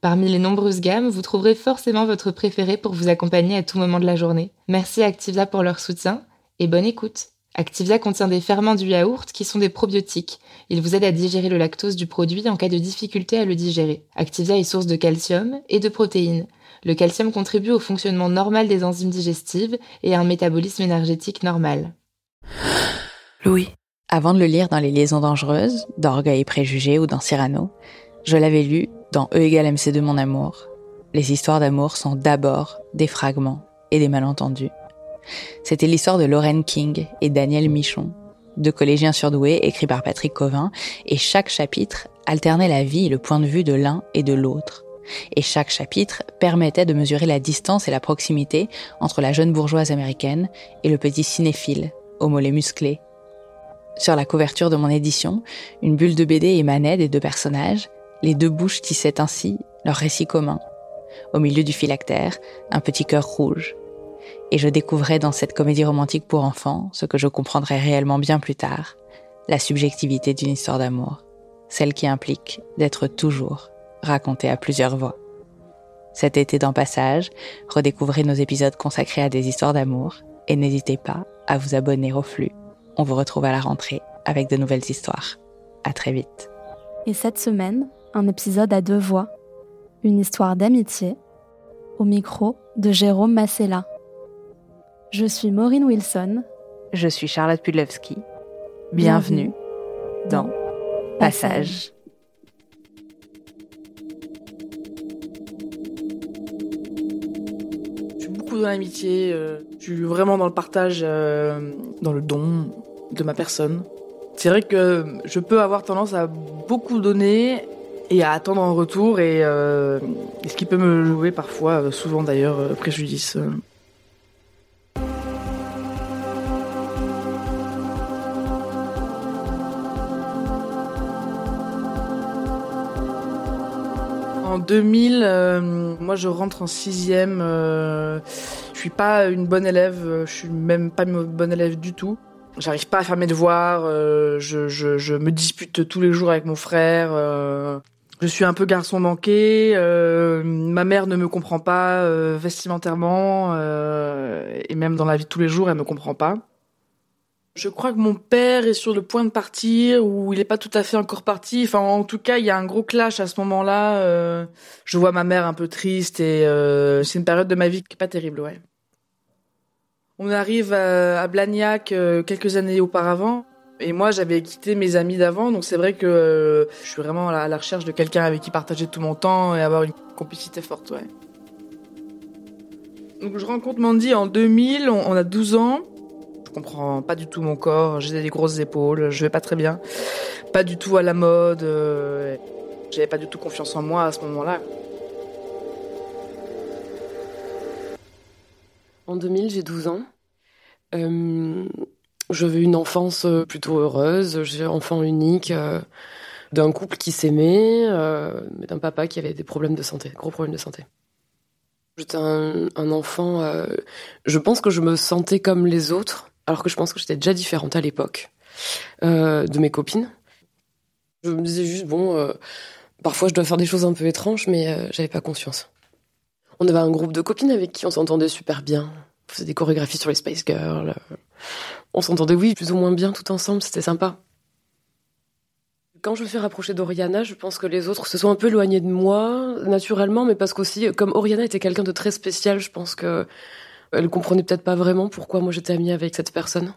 Parmi les nombreuses gammes, vous trouverez forcément votre préféré pour vous accompagner à tout moment de la journée. Merci Activia pour leur soutien et bonne écoute. Activia contient des ferments du yaourt qui sont des probiotiques. Ils vous aident à digérer le lactose du produit en cas de difficulté à le digérer. Activia est source de calcium et de protéines. Le calcium contribue au fonctionnement normal des enzymes digestives et à un métabolisme énergétique normal. Louis. Avant de le lire dans Les Liaisons dangereuses, d'Orgueil et Préjugés ou dans Cyrano, je l'avais lu dans E égale MC de mon amour. Les histoires d'amour sont d'abord des fragments et des malentendus. C'était l'histoire de Lorraine King et Daniel Michon, deux collégiens surdoués écrits par Patrick Covin, et chaque chapitre alternait la vie et le point de vue de l'un et de l'autre. Et chaque chapitre permettait de mesurer la distance et la proximité entre la jeune bourgeoise américaine et le petit cinéphile, au mollet musclé. Sur la couverture de mon édition, une bulle de BD émanait des deux personnages, les deux bouches tissaient ainsi leur récit commun. Au milieu du phylactère, un petit cœur rouge et je découvrais dans cette comédie romantique pour enfants ce que je comprendrais réellement bien plus tard, la subjectivité d'une histoire d'amour, celle qui implique d'être toujours racontée à plusieurs voix. Cet été dans Passage, redécouvrez nos épisodes consacrés à des histoires d'amour et n'hésitez pas à vous abonner au flux. On vous retrouve à la rentrée avec de nouvelles histoires. À très vite. Et cette semaine, un épisode à deux voix, une histoire d'amitié, au micro de Jérôme Massella. Je suis Maureen Wilson. Je suis Charlotte Pudlewski. Bienvenue, dans Passage. Je suis beaucoup dans l'amitié, euh, je suis vraiment dans le partage, euh, dans le don de ma personne. C'est vrai que je peux avoir tendance à beaucoup donner et à attendre en retour et, euh, et ce qui peut me jouer parfois, souvent d'ailleurs, préjudice. En 2000, euh, moi je rentre en sixième. Euh, je suis pas une bonne élève. euh, Je suis même pas une bonne élève du tout. J'arrive pas à faire mes devoirs. euh, je me dispute tous les jours avec mon frère. Je suis un peu garçon manqué. euh, ma mère ne me comprend pas euh, vestimentairement euh, et même dans la vie de tous les jours, elle me comprend pas. Je crois que mon père est sur le point de partir ou il est pas tout à fait encore parti. Enfin, en tout cas, il y a un gros clash à ce moment-là. je vois ma mère un peu triste et c'est une période de ma vie qui est pas terrible, ouais. On arrive à, Blagnac quelques années auparavant. Et moi, j'avais quitté mes amis d'avant, donc c'est vrai que euh, je suis vraiment à la, recherche de quelqu'un avec qui partager tout mon temps et avoir une complicité forte. Donc je rencontre Mandy en 2000, on, on a 12 ans. Je comprends pas du tout mon corps, j'ai des grosses épaules, je vais pas très bien. Pas du tout à la mode, euh, j'avais pas du tout confiance en moi à ce moment-là. En 2000, j'ai 12 ans. Euh, je veux une enfance euh, plutôt heureuse. J'ai enfant unique euh, d'un couple qui s'aimait, euh, mais d'un papa qui avait des problèmes de santé, gros problèmes de santé. J'étais un, un enfant. euh, je pense que je me sentais comme les autres, alors que je pense que j'étais déjà différente à l'époque de mes copines. Je me disais juste bon, parfois je dois faire des choses un peu étranges, mais j'avais pas conscience. On avait un groupe de copines avec qui on s'entendait super bien. On faisait des chorégraphies sur les Spice Girls. On s'entendait, oui, plus ou moins bien tout ensemble, c'était sympa. quand je me suis rapprochée d'Oriana, je pense que les autres se sont un peu éloignés de moi, naturellement, mais parce qu'aussi, comme Oriana était quelqu'un de très spécial, je pense que elle comprenait peut-être pas vraiment pourquoi moi j'étais amie avec cette personne.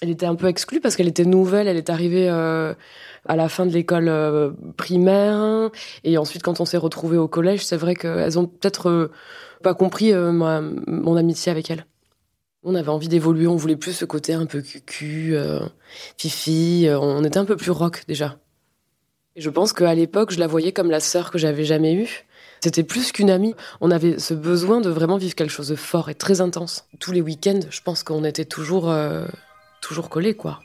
Elle était un peu exclue parce qu'elle était nouvelle, elle est arrivée euh, à la fin de l'école euh, primaire, et ensuite quand on s'est retrouvés au collège, c'est vrai qu'elles ont peut-être euh, pas compris mon amitié avec elle. On avait envie d'évoluer, on voulait plus ce côté un peu cucu, euh, fifi, euh, on était un peu plus rock déjà. Et je pense qu'à l'époque, je la voyais comme la sœur que j'avais jamais eue. C'était plus qu'une amie. On avait ce besoin de vraiment vivre quelque chose de fort et très intense. Tous les week-ends, je pense qu'on était toujours, euh, toujours collés, quoi.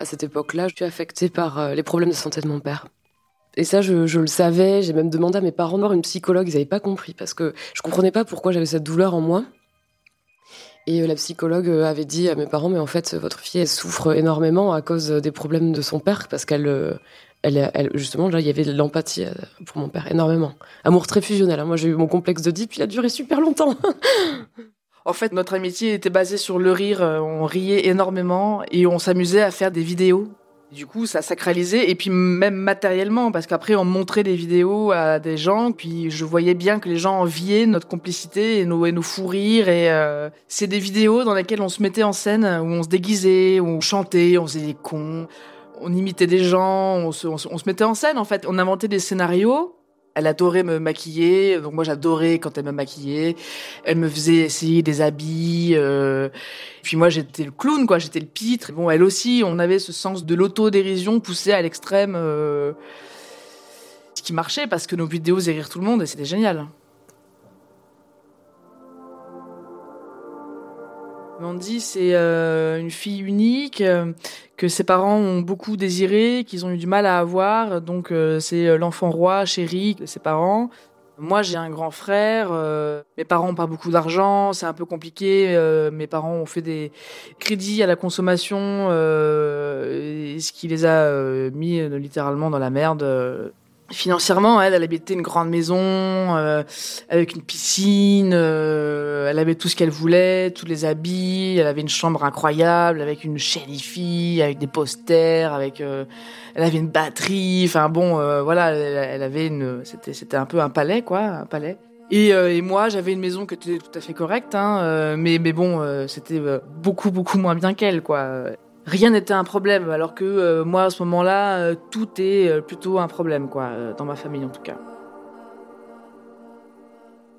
À cette époque-là, je suis affectée par les problèmes de santé de mon père. Et ça, je, le savais. J'ai même demandé à mes parents de une psychologue. Ils n'avaient pas compris parce que je comprenais pas pourquoi j'avais cette douleur en moi. Et euh, la psychologue euh, avait dit à mes parents, mais en fait, votre fille, elle souffre énormément à cause des problèmes de son père parce qu'elle, euh, elle, justement, là, il y avait de l'empathie pour mon père, énormément. Amour très fusionnel. Hein. Moi, j'ai eu mon complexe de puis il a duré super longtemps. En fait, notre amitié était basée sur le rire. On riait énormément et on s'amusait à faire des vidéos du coup, ça sacralisait et puis même matériellement parce qu'après on montrait des vidéos à des gens, puis je voyais bien que les gens enviaient notre complicité et nos, et nos fous rires et euh, c'est des vidéos dans lesquelles on se mettait en scène où on se déguisait, où on chantait, on faisait des cons, on imitait des gens, on se, on se mettait en scène en fait, on inventait des scénarios elle adorait me maquiller, donc moi j'adorais quand elle me maquillait. Elle me faisait essayer des habits. Euh... Puis moi j'étais le clown, quoi, j'étais le pitre. Bon, elle aussi, on avait ce sens de l'autodérision poussé à l'extrême, euh... ce qui marchait parce que nos vidéos faisaient rire tout le monde et c'était génial. Mandy, c'est euh, une fille unique euh, que ses parents ont beaucoup désiré, qu'ils ont eu du mal à avoir. Donc euh, c'est l'enfant roi, chéri de ses parents. Moi, j'ai un grand frère. mes parents n'ont pas beaucoup d'argent, c'est un peu compliqué. mes parents ont fait des crédits à la consommation, ce qui les a mis littéralement dans la merde financièrement, elle, habitait une grande maison euh, avec une piscine. Euh, elle avait tout ce qu'elle voulait, tous les habits. Elle avait une chambre incroyable avec une chaîne avec des posters, avec. Euh, elle avait une batterie. Enfin bon, voilà, elle, avait une. C'était c'était un peu un palais quoi, un palais. Et, et moi, j'avais une maison qui était tout à fait correcte, hein, mais mais bon, c'était beaucoup beaucoup moins bien qu'elle quoi rien n'était un problème, alors que euh, moi à ce moment-là, euh, tout est euh, plutôt un problème, quoi, dans ma famille en tout cas.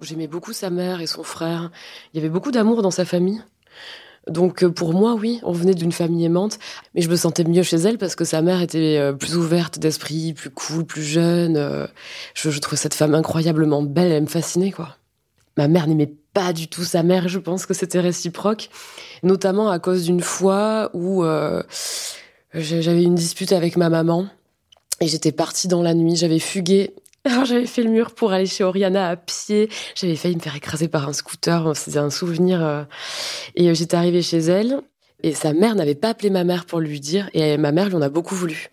J'aimais beaucoup sa mère et son frère. Il y avait beaucoup d'amour dans sa famille. Donc pour moi, oui, on venait d'une famille aimante, mais je me sentais mieux chez elle parce que sa mère était plus ouverte d'esprit, plus cool, plus jeune. Je, je trouvais cette femme incroyablement belle, elle me fascinait, quoi. Ma mère n'aimait pas du tout sa mère, je pense que c'était réciproque, notamment à cause d'une fois où euh, j'avais une dispute avec ma maman et j'étais partie dans la nuit, j'avais fugué. Alors j'avais fait le mur pour aller chez Oriana à pied, j'avais failli me faire écraser par un scooter, c'était un souvenir. Euh, et euh, j'étais arrivée chez elle et sa mère n'avait pas appelé ma mère pour lui dire et ma mère lui en a beaucoup voulu.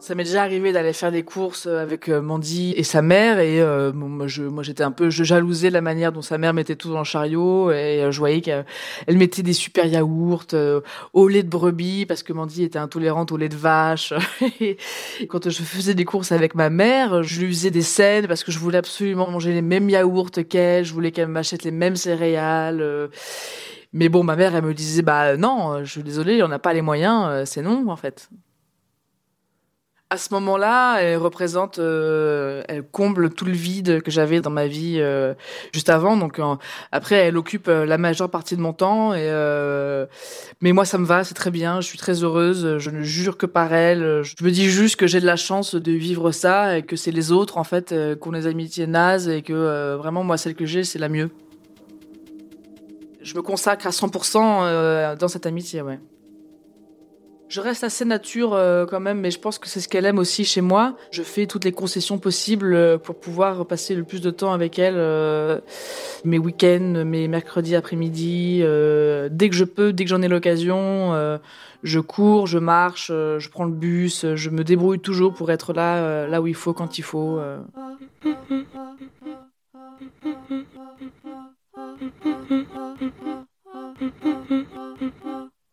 Ça m'est déjà arrivé d'aller faire des courses euh, avec euh, Mandy et sa mère et euh, moi j'étais un peu je jalousais la manière dont sa mère mettait tout dans le chariot et je voyais qu'elle mettait des super yaourts au lait de brebis parce que Mandy était intolérante au lait de vache. Et quand je faisais des courses avec ma mère je lui faisais des scènes parce que je voulais absolument manger les mêmes yaourts qu'elle je voulais qu'elle m'achète les mêmes céréales mais bon ma mère elle me disait bah non je suis désolée on n'a pas les moyens c'est non en fait à ce moment-là, elle représente, euh, elle comble tout le vide que j'avais dans ma vie euh, juste avant. Donc après, elle occupe euh, la majeure partie de mon temps. Et mais moi, ça me va, c'est très bien. Je suis très heureuse. Je ne jure que par elle. Je me dis juste que j'ai de la chance de vivre ça et que c'est les autres en fait qui ont des amitiés nazes et que vraiment moi, celle que j'ai, c'est la mieux. Je me consacre à 100% dans cette amitié, ouais. Je reste assez nature euh, quand même, mais je pense que c'est ce qu'elle aime aussi chez moi. Je fais toutes les concessions possibles euh, pour pouvoir passer le plus de temps avec elle. Euh, mes week-ends, mes mercredis après-midi, dès que je peux, dès que j'en ai l'occasion, je cours, je marche, je prends le bus, je me débrouille toujours pour être là, là où il faut, quand il faut.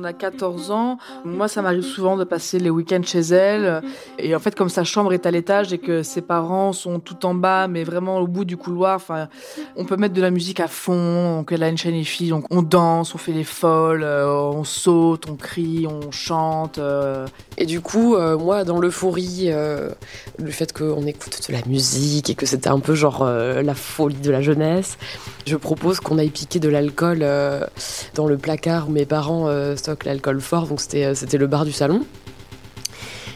on a 14 ans, moi ça m'arrive souvent de passer les week-ends chez elle. Et en fait, comme sa chambre est à l'étage et que ses parents sont tout en bas, mais vraiment au bout du couloir, on peut mettre de la musique à fond. Donc elle a une chaîne et donc on danse, on fait les folles, euh, on saute, on crie, on chante. Euh. Et du coup, euh, moi, dans l'euphorie, le fait qu'on écoute de la musique et que c'était un peu genre la folie de la jeunesse, je propose qu'on aille piquer de l'alcool dans le placard mes parents l'alcool fort, donc c'était, euh, c'était le bar du salon.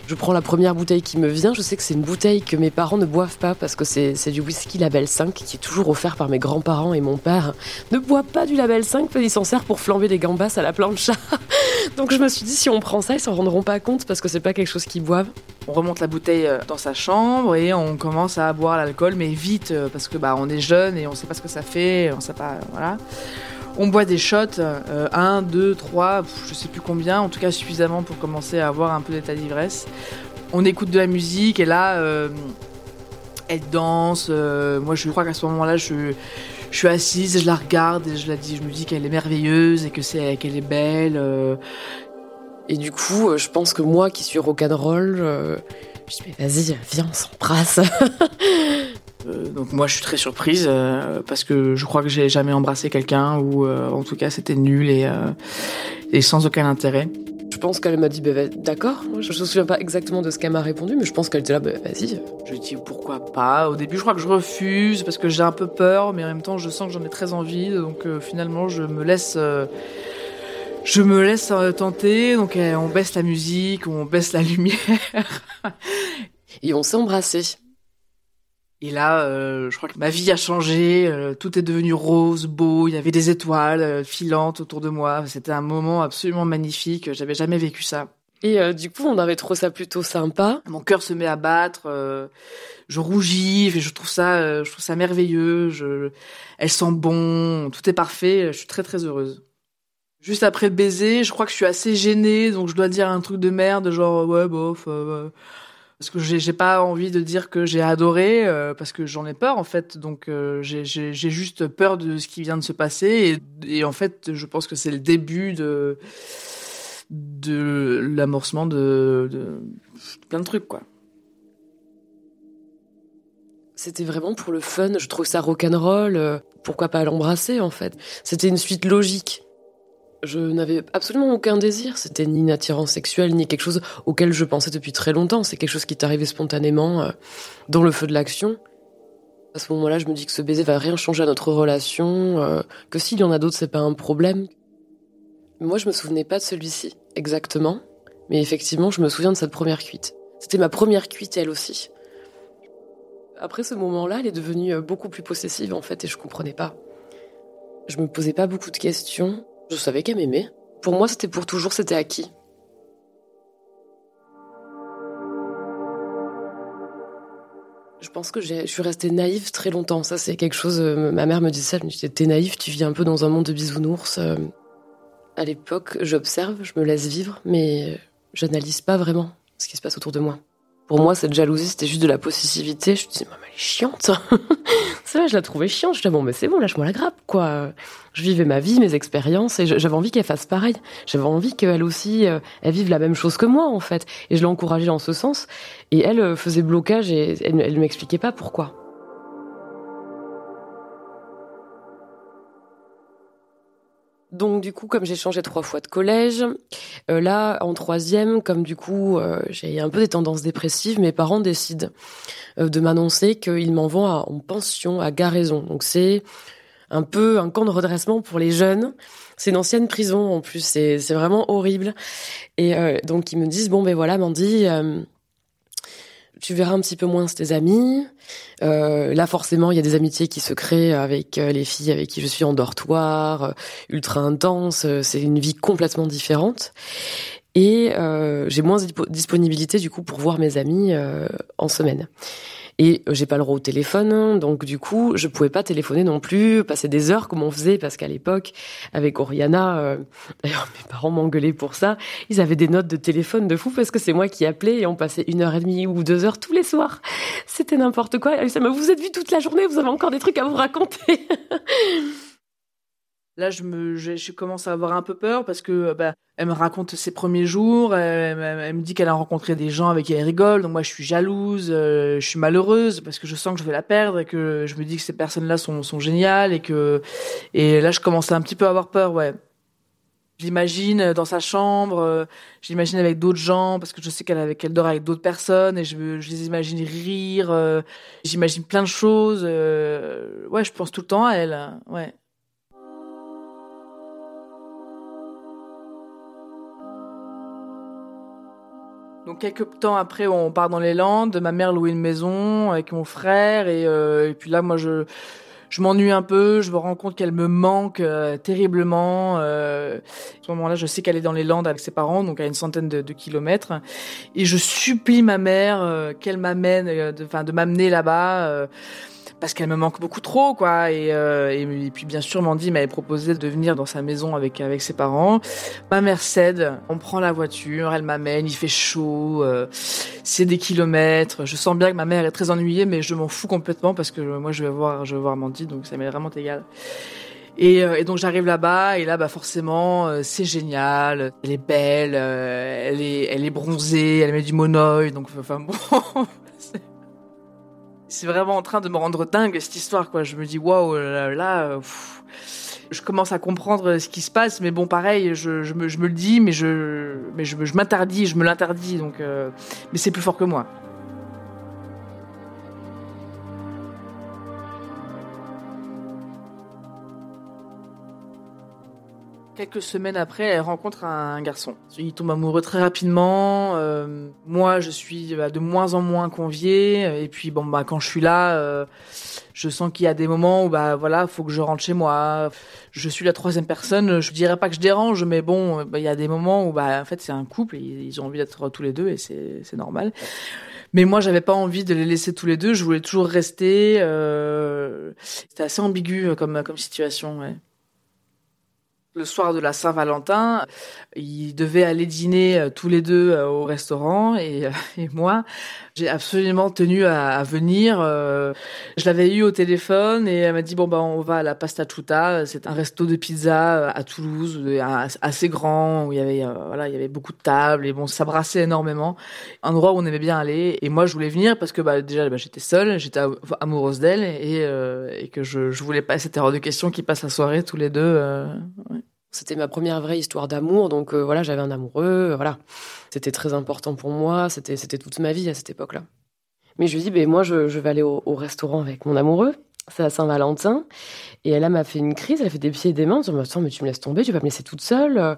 Je prends la première bouteille qui me vient. Je sais que c'est une bouteille que mes parents ne boivent pas parce que c'est, du whisky Label 5 qui est toujours offert par mes grands-parents et mon père ne boit pas du Label 5 parce s'en sert pour flamber des gambas à la plancha. Donc je me suis dit si on prend ça, ils s'en rendront pas compte parce que c'est pas quelque chose qu'ils boivent. On remonte la bouteille euh, dans sa chambre et on commence à boire l'alcool, mais vite euh, parce que bah on est jeune et on sait pas ce que ça fait, on sait pas voilà. On boit des shots, euh, un, deux, trois, je sais plus combien, en tout cas suffisamment pour commencer à avoir un peu d'état d'ivresse. On écoute de la musique et là, euh, elle danse. Euh, moi, je crois qu'à ce moment-là, je, suis assise, je la regarde et je la dis, je me dis qu'elle est merveilleuse et que c'est qu'elle est belle. Et du coup, je pense que moi, qui suis rock'n'roll, je dis mais vas-y, viens, on s'embrasse. Euh, donc moi je suis très surprise euh, parce que je crois que j'ai jamais embrassé quelqu'un ou euh, en tout cas c'était nul et, et sans aucun intérêt. Je pense qu'elle m'a dit bah, d'accord. Je me souviens pas exactement de ce qu'elle m'a répondu, mais je pense qu'elle était là, bah, vas-y. Je lui dis pourquoi pas? Au début, je crois que je refuse parce que j'ai un peu peur, mais en même temps, je sens que j'en ai très envie. Donc finalement, je me laisse, je me laisse tenter. Donc on baisse la musique, on baisse la lumière, et on s'est embrassé. Et là, euh, je crois que ma vie a changé, euh, tout est devenu rose, beau, il y avait des étoiles euh, filantes autour de moi. C'était un moment absolument magnifique, j'avais jamais vécu ça. Et du coup, on avait trouvé ça plutôt sympa. Mon cœur se met à battre, je rougis, et je trouve ça, je trouve ça merveilleux. Je, elle sent bon, tout est parfait. Je suis très très heureuse. Juste après le baiser, je crois que je suis assez gênée, donc je dois dire un truc de merde, genre ouais bof parce que j'ai pas envie de dire que j'ai adoré euh, parce que j'en ai peur en fait. Donc euh, j'ai juste peur de ce qui vient de se passer. Et, en fait je pense que c'est le début de de l'amorcement de, de, plein de trucs quoi. C'était vraiment pour le fun. Je trouve ça rock'n'roll. Euh, pourquoi pas l'embrasser en fait? C'était une suite logique je n'avais absolument aucun désir. C'était ni une attirance sexuelle, ni quelque chose auquel je pensais depuis très longtemps. C'est quelque chose qui arrivé spontanément euh, dans le feu de l'action. À ce moment-là, je me dis que ce baiser va rien changer à notre relation, euh, que s'il y en a d'autres, c'est pas un problème. Moi, je me souvenais pas de celui-ci, exactement. Mais effectivement, je me souviens de cette première cuite. C'était ma première cuite, elle aussi. Après ce moment-là, elle est devenue euh, beaucoup plus possessive, en fait, et je comprenais pas. Je me posais pas beaucoup de questions. Je savais qu'elle m'aimait. Pour moi, c'était pour toujours, c'était acquis. Je pense que je suis restée naïve très longtemps. Ça, c'est quelque chose. Euh, ma mère me disait ça. Elle me disait T'es naïve, tu vis un peu dans un monde de bisounours. Euh. À l'époque, j'observe, je me laisse vivre, mais j'analyse pas vraiment ce qui se passe autour de moi. Pour moi, cette jalousie, c'était juste de la possessivité. Je me disais, elle est chiante. c'est vrai, je la trouvais chiante. Je disais, bon, mais c'est bon, lâche-moi la grappe, quoi. Je vivais ma vie, mes expériences, et j'avais envie qu'elle fasse pareil. J'avais envie qu'elle aussi, euh, elle vive la même chose que moi, en fait. Et je l'ai encouragée dans ce sens. Et elle euh, faisait blocage et elle, elle m'expliquait pas pourquoi. Donc du coup, comme j'ai changé trois fois de collège, euh, là en troisième, comme du coup euh, j'ai un peu des tendances dépressives, mes parents décident euh, de m'annoncer qu'ils m'envoient en pension à Garaison. Donc c'est un peu un camp de redressement pour les jeunes. C'est une ancienne prison en plus, c'est vraiment horrible. Et donc ils me disent bon ben voilà Mandy tu verras un petit peu moins tes amis. Euh, là, forcément, il y a des amitiés qui se créent avec euh, les filles avec qui je suis en dortoir, euh, ultra intense. C'est une vie complètement différente. Et j'ai moins de disponibilité du coup pour voir mes amis en semaine. Et euh, j'ai pas le droit au téléphone, hein, donc du coup, je pouvais pas téléphoner non plus, passer des heures comme on faisait, parce qu'à l'époque, avec Oriana, euh, d'ailleurs mes parents m'engueulaient pour ça, ils avaient des notes de téléphone de fou parce que c'est moi qui appelais et on passait une heure et demie ou deux heures tous les soirs. C'était n'importe quoi. Ça me, vous êtes vu toute la journée, vous avez encore des trucs à vous raconter. Là, je me, je, commence à avoir un peu peur parce que bah, elle me raconte ses premiers jours. Elle, me dit qu'elle a rencontré des gens avec qui elle rigole. Donc moi, je suis jalouse, euh, je suis malheureuse parce que je sens que je vais la perdre et que je me dis que ces personnes-là sont, sont géniales et que et là, je commence à un petit peu avoir peur. Ouais. Je l'imagine dans sa chambre, euh, je l'imagine avec d'autres gens parce que je sais qu'elle qu'elle dort avec d'autres personnes et je, je les imagine rire. Euh, j'imagine plein de choses. ouais, je pense tout le temps à elle. Ouais. Donc quelques temps après, on part dans les Landes. Ma mère louait une maison avec mon frère et, euh, et puis là, moi, je je m'ennuie un peu. Je me rends compte qu'elle me manque euh, terriblement. Euh, à ce moment-là, je sais qu'elle est dans les Landes avec ses parents, donc à une centaine de, de kilomètres. Et je supplie ma mère euh, qu'elle m'amène, enfin de, de m'amener là-bas parce qu'elle me manque beaucoup trop, quoi. Et, euh, et, puis bien sûr, Mandy m'avait proposé de venir dans sa maison avec avec ses parents. Ma mère cède, on prend la voiture, elle m'amène, il fait chaud, euh, c'est des kilomètres. Je sens bien que ma mère est très ennuyée, mais je m'en fous complètement parce que moi je vais voir, je vais voir Mandy, donc ça m'est vraiment égal. Et, euh, donc j'arrive là-bas et là bah forcément c'est génial, elle est belle, elle est elle est bronzée, elle met du monoeil donc enfin bon c'est vraiment en train de me rendre dingue cette histoire quoi. Je me dis waouh là, là je commence à comprendre ce qui se passe, mais bon pareil, je, me, le dis, mais je m'interdis, je me l'interdis donc euh, mais c'est plus fort que moi. Quelques semaines après, elle rencontre un garçon. Il tombe amoureux très rapidement. Euh, moi, je suis bah, de moins en moins conviée. Et puis, bon, bah, quand je suis là, euh, je sens qu'il y a des moments où, bah, voilà, faut que je rentre chez moi. Je suis la troisième personne. Je dirais pas que je dérange, mais bon, bah, il y a des moments où, bah, en fait, c'est un couple. Ils ont envie d'être tous les deux, et c'est normal. Mais moi, j'avais pas envie de les laisser tous les deux. Je voulais toujours rester. Euh... C'était assez ambigu comme comme situation. Ouais le soir de la Saint-Valentin, ils devaient aller dîner euh, tous les deux euh, au restaurant et, euh, et moi, j'ai absolument tenu à, à venir. Je l'avais eu au téléphone et elle m'a dit bon bah on va à la Pasta Chuta, c'est un resto de pizza à Toulouse, assez grand où il y avait voilà il y avait beaucoup de tables et bon ça brassait énormément, un endroit où on aimait bien aller et moi je voulais venir parce que bah déjà bah, j'étais seule, j'étais amoureuse d'elle et, et que je je voulais pas c'était hors de question qu'ils passent la soirée tous les deux. Ouais. C'était ma première vraie histoire d'amour, donc euh, voilà, j'avais un amoureux, euh, voilà. C'était très important pour moi, c'était toute ma vie à cette époque-là. Mais je lui dis, ben moi, je, vais aller au, au, restaurant avec mon amoureux. C'est à Saint-Valentin. Et elle m'a fait une crise, elle a fait des pieds et des mains, en disant, mais tu me laisses tomber, tu vas me laisser toute seule.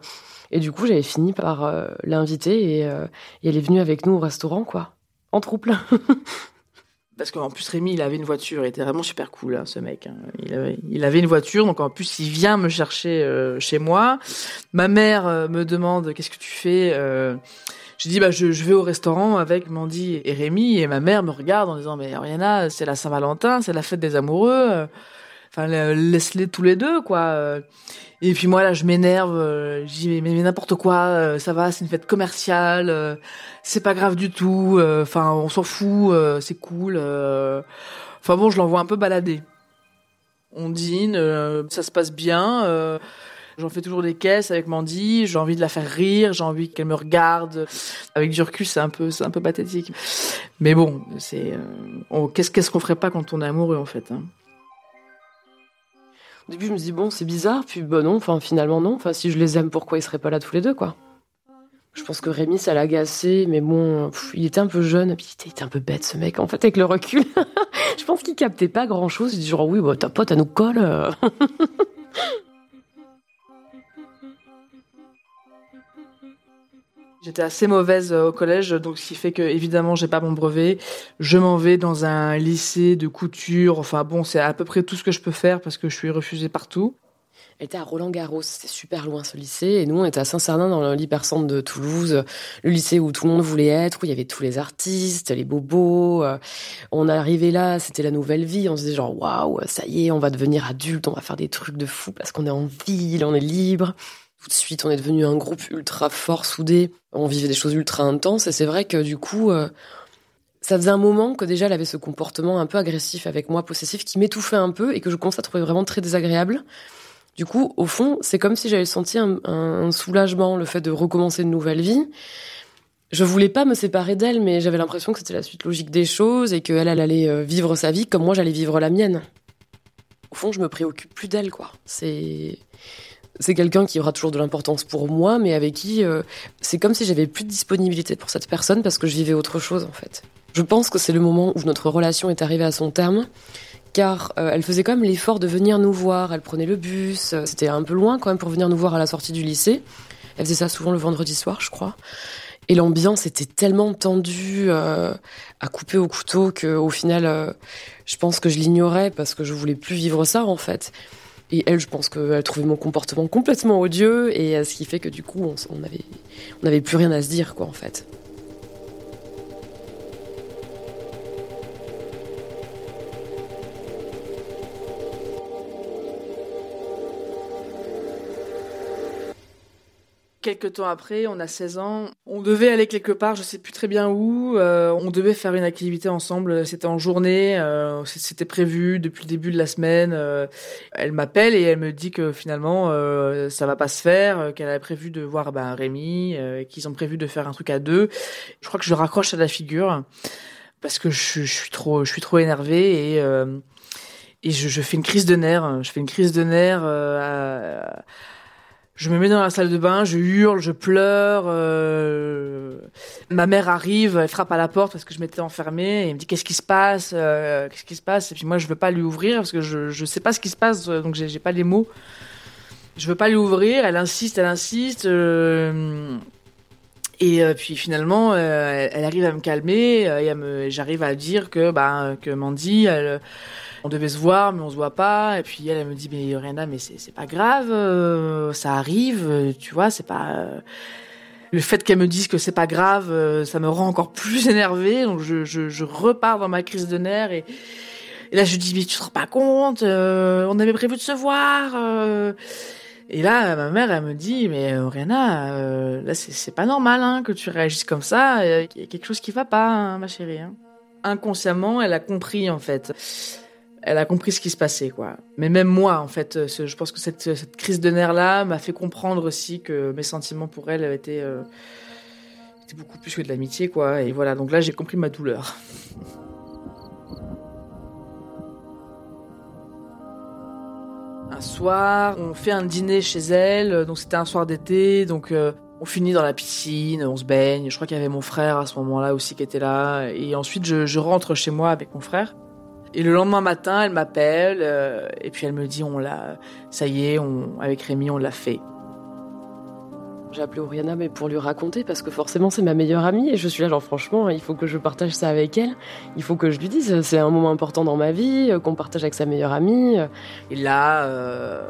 Et du coup, j'avais fini par euh, l'inviter et, et elle est venue avec nous au restaurant, quoi. En troupe. parce qu'en plus Rémi il avait une voiture, il était vraiment super cool hein, ce mec. Hein. Il, avait, une voiture, donc en plus il vient me chercher euh, chez moi. Ma mère euh, me demande qu'est-ce que tu fais. Euh, je dis bah je, vais au restaurant avec Mandy et Rémi et ma mère me regarde en disant mais Oriana c'est la Saint-Valentin, c'est la fête des amoureux. Enfin laisse-les tous les deux quoi. Et puis moi là, je m'énerve, euh, je dis mais, mais n'importe quoi, euh, ça va, c'est une fête commerciale, euh, c'est pas grave du tout, euh, enfin on s'en fout, c'est cool. Enfin bon, je l'envoie un peu balader. On dîne, ça se passe bien. J'en fais toujours des caisses avec Mandy. J'ai envie de la faire rire. J'ai envie qu'elle me regarde. Avec du c'est un peu, c'est un peu pathétique. Mais bon, c'est, qu'est-ce qu'est-ce qu'on ferait pas quand on est amoureux en fait. Hein au début, je me dis, bon, c'est bizarre, puis bon, non, enfin, finalement, non. Enfin, si je les aime, pourquoi ils seraient pas là tous les deux, quoi? Je pense que Rémi, ça l'a agacé, mais bon, il était un peu jeune, puis il était un peu bête, ce mec, en fait, avec le recul. je pense qu'il captait pas grand chose. Il dit, genre, oui, bah, ta pote, elle nous colle. J'étais assez mauvaise euh, au collège, donc ce qui fait que évidemment j'ai pas mon brevet. Je m'en vais dans un lycée de couture. Enfin bon, c'est à peu près tout ce que je peux faire parce que je suis refusée partout. Elle était à Roland Garros, c'était super loin ce lycée. Et nous, on était à Saint-Cernin dans l'hypercentre de Toulouse, le lycée où tout le monde voulait être, où il y avait tous les artistes, les bobos. On arrivait là, c'était la nouvelle vie. On se disait genre waouh, ça y est, on va devenir adulte, on va faire des trucs de fou parce qu'on est en ville, on est libre. De suite, on est devenu un groupe ultra fort, soudé. On vivait des choses ultra intenses. Et c'est vrai que du coup, euh, ça faisait un moment que déjà elle avait ce comportement un peu agressif avec moi, possessif, qui m'étouffait un peu et que je commençais à trouver vraiment très désagréable. Du coup, au fond, c'est comme si j'avais senti un, soulagement, le fait de recommencer une nouvelle vie. Je voulais pas me séparer d'elle, mais j'avais l'impression que c'était la suite logique des choses et qu'elle, elle allait euh, vivre sa vie comme moi j'allais vivre la mienne. Au fond, je me préoccupe plus d'elle, quoi. C'est c'est quelqu'un qui aura toujours de l'importance pour moi, mais avec qui euh, c'est comme si j'avais plus de disponibilité pour cette personne parce que je vivais autre chose en fait. Je pense que c'est le moment où notre relation est arrivée à son terme, car euh, elle faisait quand même l'effort de venir nous voir. Elle prenait le bus, euh, c'était un peu loin quand même pour venir nous voir à la sortie du lycée. Elle faisait ça souvent le vendredi soir, je crois. Et l'ambiance était tellement tendue, à couper au couteau, qu'au final, je pense que je l'ignorais parce que je voulais plus vivre ça en fait. Et elle, je pense qu'elle trouvait mon comportement complètement odieux, et euh, ce qui fait que du coup, on n'avait on avait plus rien à se dire, quoi, en fait. Quelques temps après, on a 16 ans, on devait aller quelque part, je sais plus très bien où. Euh, on devait faire une activité ensemble. C'était en journée, euh, c'était prévu depuis le début de la semaine. Euh, elle m'appelle et elle me dit que finalement ça va pas se faire, qu'elle avait prévu de voir ben, Rémi, qu'ils ont prévu de faire un truc à deux. Je crois que je raccroche à la figure parce que je, suis trop, je suis trop énervée et et je, fais une crise de nerfs. Je fais une crise de nerfs. À, je me mets dans la salle de bain, je hurle, je pleure. Euh... Ma mère arrive, elle frappe à la porte parce que je m'étais enfermée et elle me dit qu'est-ce qui se passe, euh, qu'est-ce qui se passe? Et puis moi je veux pas lui ouvrir parce que je je sais pas ce qui se passe, donc j'ai j'ai pas les mots. Je veux pas lui ouvrir. Elle insiste, elle insiste. Euh... Et euh, puis finalement, euh, elle, arrive à me calmer euh, et me, j'arrive à dire que bah que Mandy, elle on devait se voir, mais on se voit pas. Et puis elle, me dit, mais Rihanna, mais c'est pas grave, euh, ça arrive, euh, tu vois, c'est pas. Euh, le fait qu'elle me dise que c'est pas grave, ça me rend encore plus énervée. Donc je, je, repars dans ma crise de nerfs et, là je dis, mais tu te rends pas compte, on avait prévu de se voir. Et là, ma mère, elle me dit, mais Rihanna, là c'est pas normal hein, que tu réagisses comme ça. Il y a quelque chose qui va pas, hein, ma chérie. Hein. Inconsciemment, elle a compris en fait elle a compris ce qui se passait, quoi. Mais même moi, en fait, euh, je pense que cette, crise de nerfs-là m'a fait comprendre aussi que mes sentiments pour elle étaient, euh, étaient beaucoup plus que de l'amitié, quoi. Et voilà, donc là, j'ai compris ma douleur. Un soir, on fait un dîner chez elle, donc c'était un soir d'été, donc euh, on finit dans la piscine, on se baigne. Je crois qu'il y avait mon frère à ce moment-là aussi qui était là. Et ensuite, je rentre chez moi avec mon frère. Et le lendemain matin, elle m'appelle euh, et puis elle me dit on l'a, ça y est, on, avec Rémi, on l'a fait. J'ai appelé Oriana mais pour lui raconter parce que forcément c'est ma meilleure amie et je suis là genre franchement il faut que je partage ça avec elle, il faut que je lui dise c'est un moment important dans ma vie euh, qu'on partage avec sa meilleure amie. Et là, euh,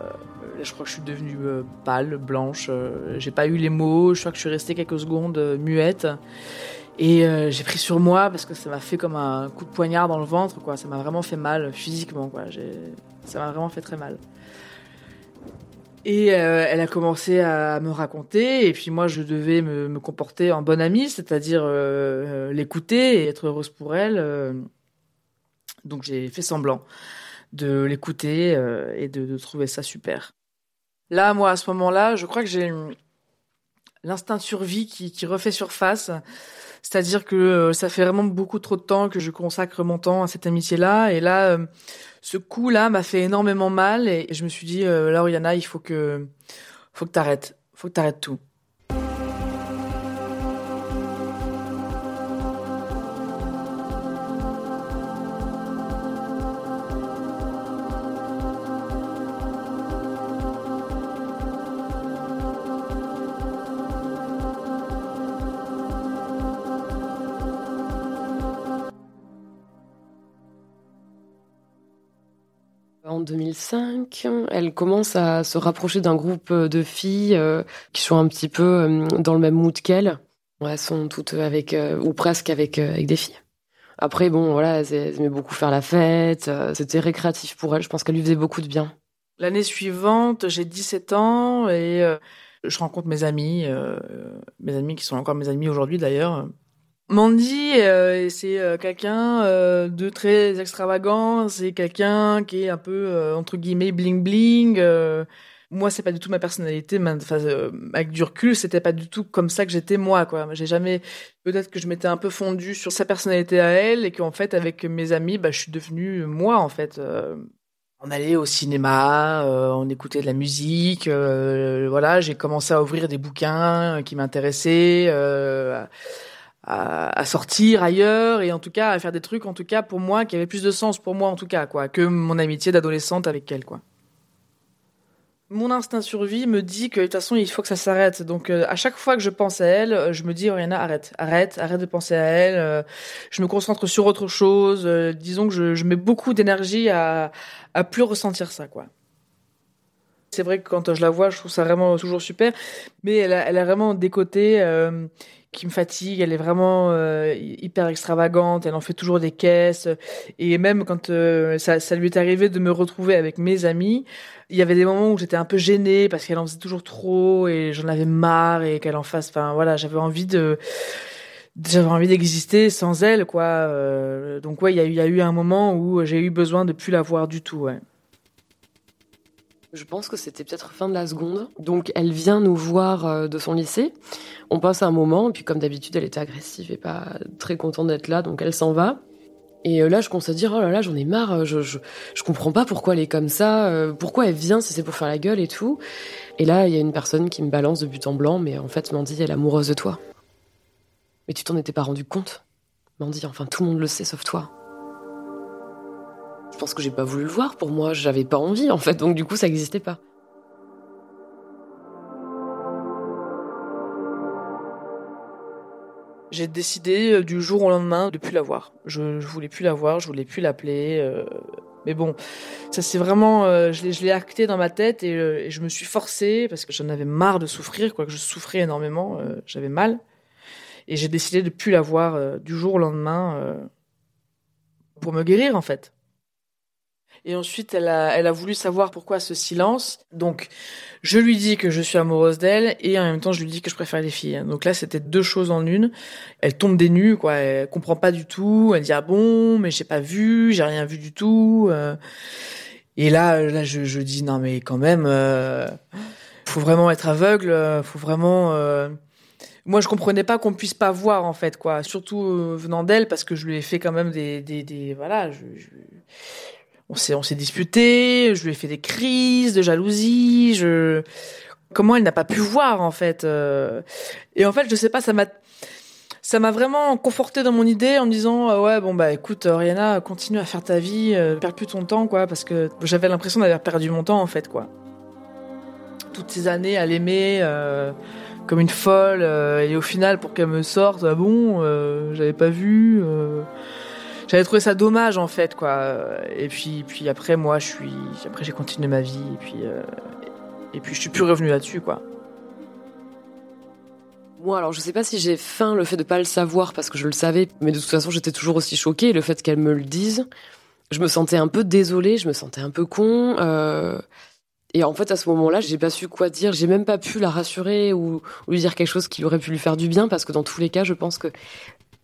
je crois que je suis devenue pâle, blanche, j'ai pas eu les mots, je crois que je suis restée quelques secondes muette. Et euh, j'ai pris sur moi parce que ça m'a fait comme un coup de poignard dans le ventre, quoi. Ça m'a vraiment fait mal physiquement, quoi. Ça m'a vraiment fait très mal. Et euh, elle a commencé à me raconter, et puis moi je devais me, me comporter en bonne amie, c'est-à-dire euh, l'écouter et être heureuse pour elle. donc j'ai fait semblant de l'écouter et de, de, trouver ça super. Là, moi, à ce moment-là, je crois que j'ai l'instinct de survie qui, qui refait surface. C'est-à-dire que euh, ça fait vraiment beaucoup trop de temps que je consacre mon temps à cette amitié-là. Et là, euh, ce coup-là m'a fait énormément mal. Et je me suis dit, euh, là, Oriana, il faut que, faut que t'arrêtes. Faut que t'arrêtes tout. 2005, elle commence à se rapprocher d'un groupe de filles qui sont un petit peu dans le même mood qu'elle. Elles sont toutes avec, ou presque avec, avec des filles. Après, bon, voilà, elle aimait beaucoup faire la fête. C'était récréatif pour elle. Je pense qu'elle lui faisait beaucoup de bien. L'année suivante, j'ai 17 ans et je rencontre mes amis, euh, mes amis qui sont encore mes amis aujourd'hui d'ailleurs. Mandy, euh, c'est euh, quelqu'un de très extravagant, c'est quelqu'un qui est un peu entre guillemets bling bling. moi, c'est pas du tout ma personnalité. Enfin, avec du recul, c'était pas du tout comme ça que j'étais moi. Quoi, j'ai jamais. Peut-être que je m'étais un peu fondue sur sa personnalité à elle et qu'en fait, avec mes amis, bah, je suis devenue moi en fait. On allait au cinéma, euh, on écoutait de la musique, euh, voilà. J'ai commencé à ouvrir des bouquins qui m'intéressaient, euh, à, sortir ailleurs et en tout cas à faire des trucs, en tout cas pour moi, qui avaient plus de sens pour moi en tout cas, quoi, que mon amitié d'adolescente avec elle, quoi mon instinct survie me dit que de toute façon il faut que ça s'arrête. Donc euh, à chaque fois que je pense à elle, euh, je me dis Oriana arrête, arrête, arrête de penser à elle. Euh, je me concentre sur autre chose. disons que je, je mets beaucoup d'énergie à à plus ressentir ça quoi. C'est vrai que quand je la vois, je trouve ça vraiment toujours super, mais elle a, elle a vraiment des côtés qui me fatigue. Elle est vraiment euh, hyper extravagante. Elle en fait toujours des caisses. Et même quand euh, ça, lui est arrivé de me retrouver avec mes amis, il y avait des moments où j'étais un peu gênée parce qu'elle en faisait toujours trop et j'en avais marre et qu'elle en fasse. Enfin voilà, j'avais envie de j'avais envie d'exister sans elle quoi. Euh, donc ouais, il y a eu un moment où j'ai eu besoin de plus la voir du tout. Je pense que c'était peut-être fin de la seconde. Donc elle vient nous voir euh, de son lycée. On passe un moment, et puis comme d'habitude, elle était agressive et pas très contente d'être là, donc elle s'en va. Et euh, là, je commence à dire, oh là là, j'en ai marre, euh, je, je, je, comprends pas pourquoi elle est comme ça, pourquoi elle vient si c'est pour faire la gueule et tout. Et là, il y a une personne qui me balance de but en blanc, mais en fait, Mandy, elle est amoureuse de toi. Mais tu t'en étais pas rendu compte? Mandy, enfin, tout le monde le sait sauf toi. Je pense que j'ai pas voulu le voir. Pour moi, j'avais pas envie, en fait. Donc, du coup, ça n'existait pas. J'ai décidé euh, du jour au lendemain de plus la voir. Je, je voulais plus la voir, je voulais plus l'appeler. Euh, mais bon, ça c'est vraiment, euh, je l'ai acté dans ma tête et, je me suis forcée parce que j'en avais marre de souffrir, quoi que je souffrais énormément, j'avais mal. Et j'ai décidé de plus la voir du jour au lendemain pour me guérir en fait. Et ensuite, elle a, elle a voulu savoir pourquoi ce silence. Donc, je lui dis que je suis amoureuse d'elle et en même temps, je lui dis que je préfère les filles. Donc là, c'était deux choses en une. Elle tombe des nues, quoi. Elle comprend pas du tout. Elle dit ah bon, mais j'ai pas vu, j'ai rien vu du tout. Euh. Et là, là, je, je dis non mais quand même, euh, faut vraiment être aveugle, faut vraiment. Euh. Moi, je comprenais pas qu'on puisse pas voir en fait, quoi. Surtout venant d'elle, parce que je lui ai fait quand même des, des, des voilà. On s'est on s'est disputé, je lui ai fait des crises de jalousie, je comment elle n'a pas pu voir en fait euh. et en fait je sais pas ça m'a ça m'a vraiment conforté dans mon idée en me disant euh, ouais bon bah écoute Rihanna continue à faire ta vie euh, perds plus ton temps quoi parce que j'avais l'impression d'avoir perdu mon temps en fait quoi toutes ces années à l'aimer comme une folle et au final pour qu'elle me sorte ah bon j'avais pas vu j'avais trouvé ça dommage en fait quoi. Et puis puis après moi je suis après j'ai continué ma vie et puis euh, et puis je suis plus revenu là-dessus quoi. Moi alors je sais pas si j'ai faim le fait de pas le savoir parce que je le savais mais de toute façon j'étais toujours aussi choquée le fait qu'elle me le dise. Je me sentais un peu désolée, je me sentais un peu con. Euh... Et en fait, à ce moment-là, j'ai pas su quoi dire. J'ai même pas pu la rassurer ou, ou, lui dire quelque chose qui aurait pu lui faire du bien, parce que dans tous les cas, je pense que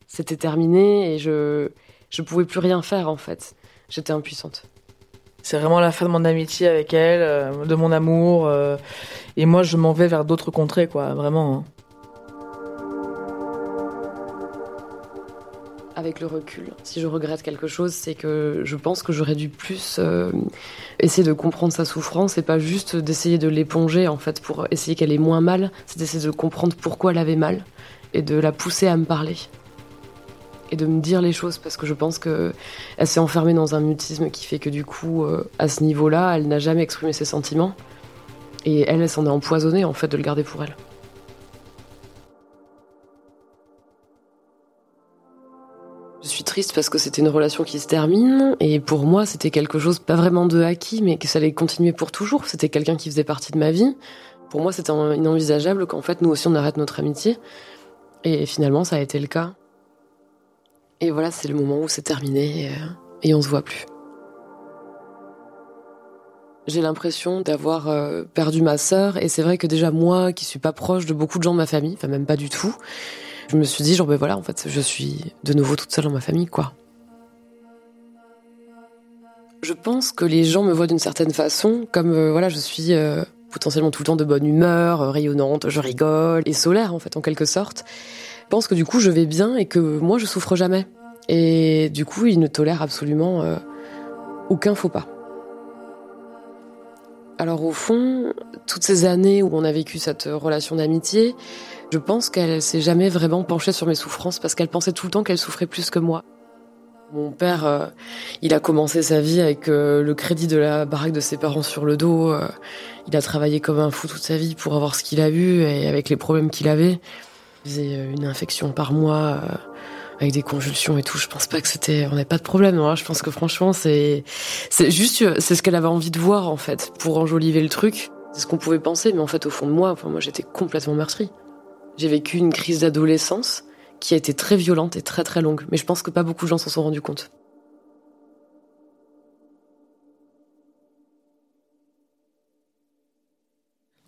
c'était terminé et je je pouvais plus rien faire en fait. J'étais impuissante. C'est vraiment la fin de mon amitié avec elle, euh, de mon amour. Euh, et moi, je m'en vais vers d'autres contrées, quoi, vraiment. Hein. Avec le recul, si je regrette quelque chose, c'est que je pense que j'aurais dû plus euh, essayer de comprendre sa souffrance et pas juste d'essayer de l'éponger, en fait, pour essayer qu'elle ait moins mal. C'est d'essayer de comprendre pourquoi elle avait mal et de la pousser à me parler et de me dire les choses parce que je pense que elle s'est enfermée dans un mutisme qui fait que du coup, euh, à ce niveau-là, elle n'a jamais exprimé ses sentiments et elle, elle s'en est empoisonnée en fait de le garder pour elle. Je suis triste parce que c'était une relation qui se termine et pour moi c'était quelque chose pas vraiment de acquis mais que ça allait continuer pour toujours. C'était quelqu'un qui faisait partie de ma vie. Pour moi c'était inenvisageable qu'en fait nous aussi on arrête notre amitié et finalement ça a été le cas. Et voilà c'est le moment où c'est terminé et, euh, et on se voit plus. J'ai l'impression d'avoir euh, perdu ma sœur et c'est vrai que déjà moi qui suis pas proche de beaucoup de gens de ma famille, enfin même pas du tout, je me suis dit genre ben voilà en fait je suis de nouveau toute seule dans ma famille quoi. Je pense que les gens me voient d'une certaine façon comme euh, voilà je suis potentiellement tout le temps de bonne humeur, rayonnante, je rigole et solaire en fait en quelque sorte. Pense que du coup je vais bien et que moi je souffre jamais et du coup ils ne tolèrent absolument aucun faux pas. Alors au fond, toutes ces années où on a vécu cette relation d'amitié, je pense qu'elle s'est jamais vraiment penchée sur mes souffrances parce qu'elle pensait tout le temps qu'elle souffrait plus que moi. Mon père, euh, il a commencé sa vie avec euh, le crédit de la baraque de ses parents sur le dos. Euh, il a travaillé comme un fou toute sa vie pour avoir ce qu'il a eu et avec les problèmes qu'il avait. Il faisait une infection par mois avec des convulsions et tout. Je pense pas que c'était, on n'avait pas de problème. Hein. Je pense que franchement, c'est, c'est juste, c'est ce qu'elle avait envie de voir en fait pour enjoliver le truc. C'est ce qu'on pouvait penser, mais en fait, au fond de moi, enfin, moi, j'étais complètement meurtrie. J'ai vécu une crise d'adolescence qui a été très violente et très très longue, mais je pense que pas beaucoup de gens s'en sont rendus compte.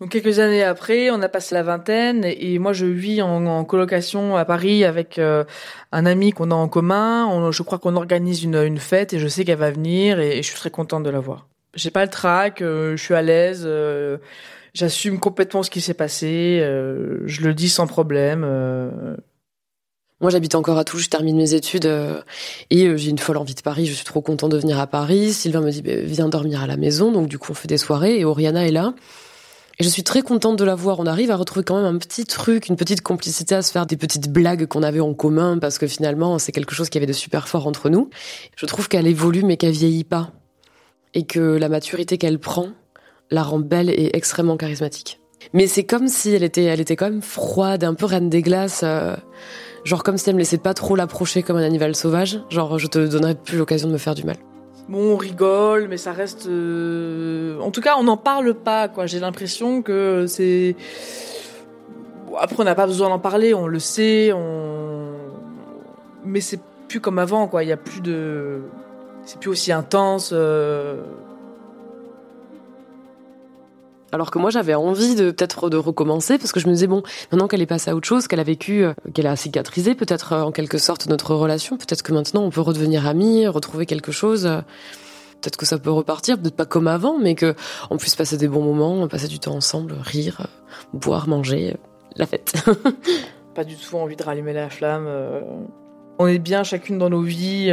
Donc quelques années après, on a passé la vingtaine et moi je vis en, colocation à Paris avec euh, un ami qu'on a en commun. je crois qu'on organise une, fête et je sais qu'elle va venir et, je suis très contente de la voir. J'ai pas le trac, euh, je suis à l'aise, euh, j'assume complètement ce qui s'est passé, je le dis sans problème. Moi, j'habite encore à Toulouse, je termine mes études et j'ai une folle envie de Paris. Je suis trop contente de venir à Paris. Sylvain me dit bah, viens dormir à la maison, donc du coup on fait des soirées et Oriana est là. Et je suis très contente de la voir. On arrive à retrouver quand même un petit truc, une petite complicité, à se faire des petites blagues qu'on avait en commun, parce que finalement, c'est quelque chose qui avait de super fort entre nous. Je trouve qu'elle évolue, mais qu'elle vieillit pas. Et que la maturité qu'elle prend la rend belle et extrêmement charismatique. Mais c'est comme si elle était, elle était quand même froide, un peu reine des glaces. Euh, genre comme si elle me laissait pas trop l'approcher comme un animal sauvage. Genre, je te donnerais plus l'occasion de me faire du mal. Bon, on rigole, mais ça reste. Euh, en tout cas, on n'en parle pas, quoi. J'ai l'impression que c'est. Après, on n'a pas besoin d'en parler, on le sait, on. Mais c'est plus comme avant, quoi. Il y a plus de. C'est plus aussi intense. Euh, alors que moi j'avais envie de peut-être de recommencer parce que je me disais bon maintenant qu'elle est passée à autre chose qu'elle a vécu euh, qu'elle a cicatrisé peut-être euh, en quelque sorte notre relation peut-être que maintenant on peut redevenir amis retrouver quelque chose euh, peut-être que ça peut repartir peut-être pas comme avant mais que on puisse passer des bons moments passer du temps ensemble rire boire manger la fête. Pas du tout envie de rallumer la flamme on est bien chacune dans nos vies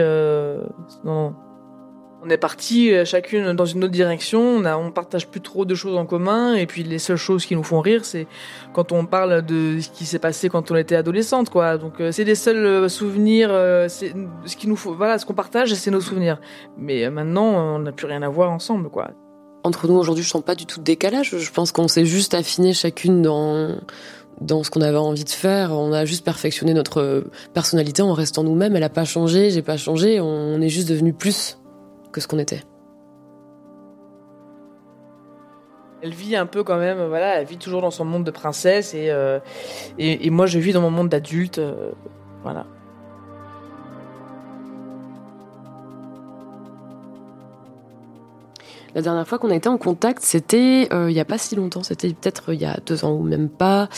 non on est parti euh, chacune dans une autre direction, on, partage plus trop de choses en commun, et puis les seules choses qui nous font rire, c'est quand on parle de ce qui s'est passé quand on était adolescente, quoi. Donc euh, c'est des seuls euh, souvenirs, ce qui nous faut, ce qu'on partage, c'est nos souvenirs. Mais maintenant, on n'a plus rien à voir ensemble, quoi. Entre nous aujourd'hui, je sens pas du tout de décalage. Je pense qu'on s'est juste affiné chacune dans dans ce qu'on avait envie de faire. On a juste perfectionné notre personnalité en restant nous-mêmes. Elle a pas changé, j'ai pas changé. On est juste devenu plus que ce qu'on était. Elle vit un peu quand même, voilà, elle vit toujours dans son monde de princesse et, euh, moi je vis dans mon monde d'adulte, euh, voilà. La dernière fois qu'on a été en contact, c'était euh, il y a pas si longtemps, c'était peut-être il y a deux ans ou même pas.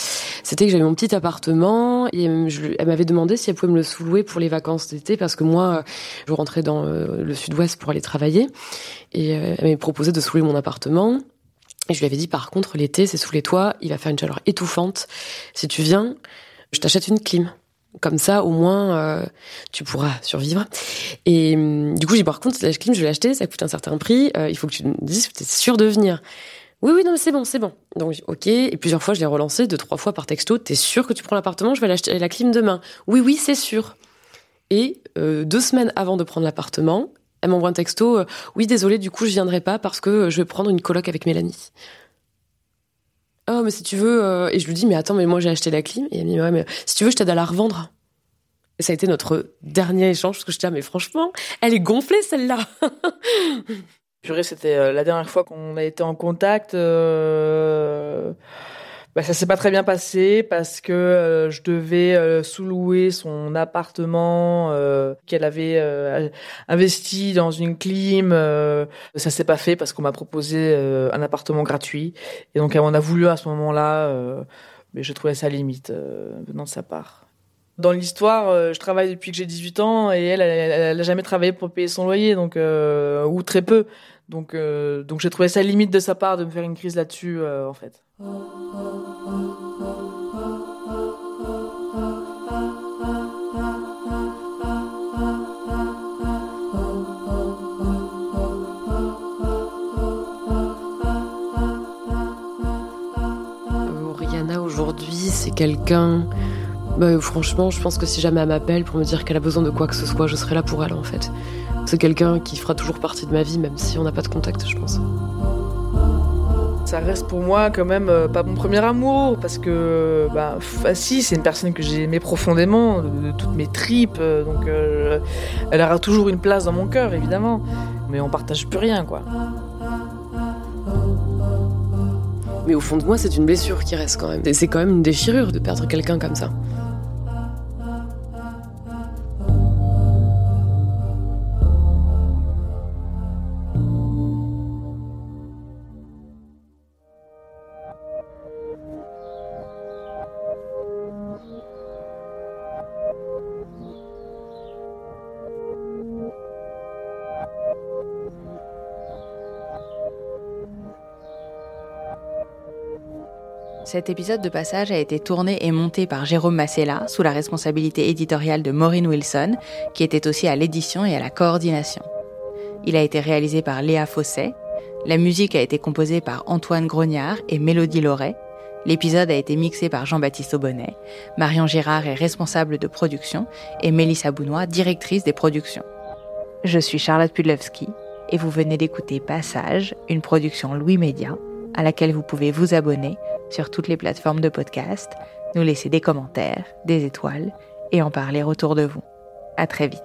C'était que j'avais mon petit appartement et elle m'avait demandé si elle pouvait me le sous-louer pour les vacances d'été parce que moi, je rentrais dans euh, le sud-ouest pour aller travailler et euh, elle m'avait proposé de sous-louer mon appartement. Et je lui avais dit par contre l'été c'est sous les toits, il va faire une chaleur étouffante. Si tu viens, je t'achète une clim. Comme ça, au moins, euh, tu pourras survivre. Et hum, du coup, j'ai par contre, la clim, je vais l'acheter, ça coûte un certain prix. Euh, il faut que tu me dises que tu es sûr de venir. Oui, oui, non, mais c'est bon, c'est bon. Donc, ok. Et plusieurs fois, je l'ai relancé, deux, trois fois par texto. T'es sûr que tu prends l'appartement Je vais l'acheter la clim demain. Oui, oui, c'est sûr. Et euh, deux semaines avant de prendre l'appartement, elle m'envoie un texto. oui, désolé, du coup, je viendrai pas parce que je vais prendre une coloc avec Mélanie oh mais si tu veux euh, et je lui dis mais attends mais moi j'ai acheté la clim et elle me dit ouais mais si tu veux je t'aide à la revendre Et ça a été notre dernier échange parce que je dis, ah, mais franchement, elle est gonflée celle-là. Purée, c'était euh, la dernière fois qu'on a été en contact. Euh... Bah, ça s'est pas très bien passé parce que euh, je devais euh, sous-louer son appartement euh, qu'elle avait investi dans une clim. ça s'est pas fait parce qu'on m'a proposé un appartement gratuit et donc on a voulu à ce moment-là, mais je trouvais ça limite venant de sa part. Dans l'histoire, je travaille depuis que j'ai 18 ans et elle, elle, a jamais travaillé pour payer son loyer, donc ou très peu. Donc, donc j'ai trouvé ça limite de sa part de me faire une crise là-dessus, en fait. C'est quelqu'un. Bah, franchement, je pense que si jamais elle m'appelle pour me dire qu'elle a besoin de quoi que ce soit, je serai là pour elle en fait. C'est quelqu'un qui fera toujours partie de ma vie, même si on n'a pas de contact, je pense ça reste pour moi quand même euh, pas mon premier amour parce que bah, si c'est une personne que j'ai aimée profondément de, toutes mes tripes euh, donc euh, elle aura toujours une place dans mon cœur évidemment mais on partage plus rien quoi. Mais au fond de moi c'est une blessure qui reste quand même. C'est quand même une déchirure de perdre quelqu'un comme ça Cet épisode de passage a été tourné et monté par Jérôme Massella sous la responsabilité éditoriale de Maureen Wilson, qui était aussi à l'édition et à la coordination. Il a été réalisé par Léa Fosset. La musique a été composée par Antoine Grognard et Mélodie Loret. L'épisode a été mixé par Jean-Baptiste Aubonnet. Marion Girard est responsable de production et Mélissa Bounois, directrice des productions. Je suis Charlotte Pudlewski et vous venez d'écouter Passage, une production Louis Média, à laquelle vous pouvez vous abonner sur toutes les plateformes de podcast, nous laisser des commentaires, des étoiles et en parler autour de vous. À très vite.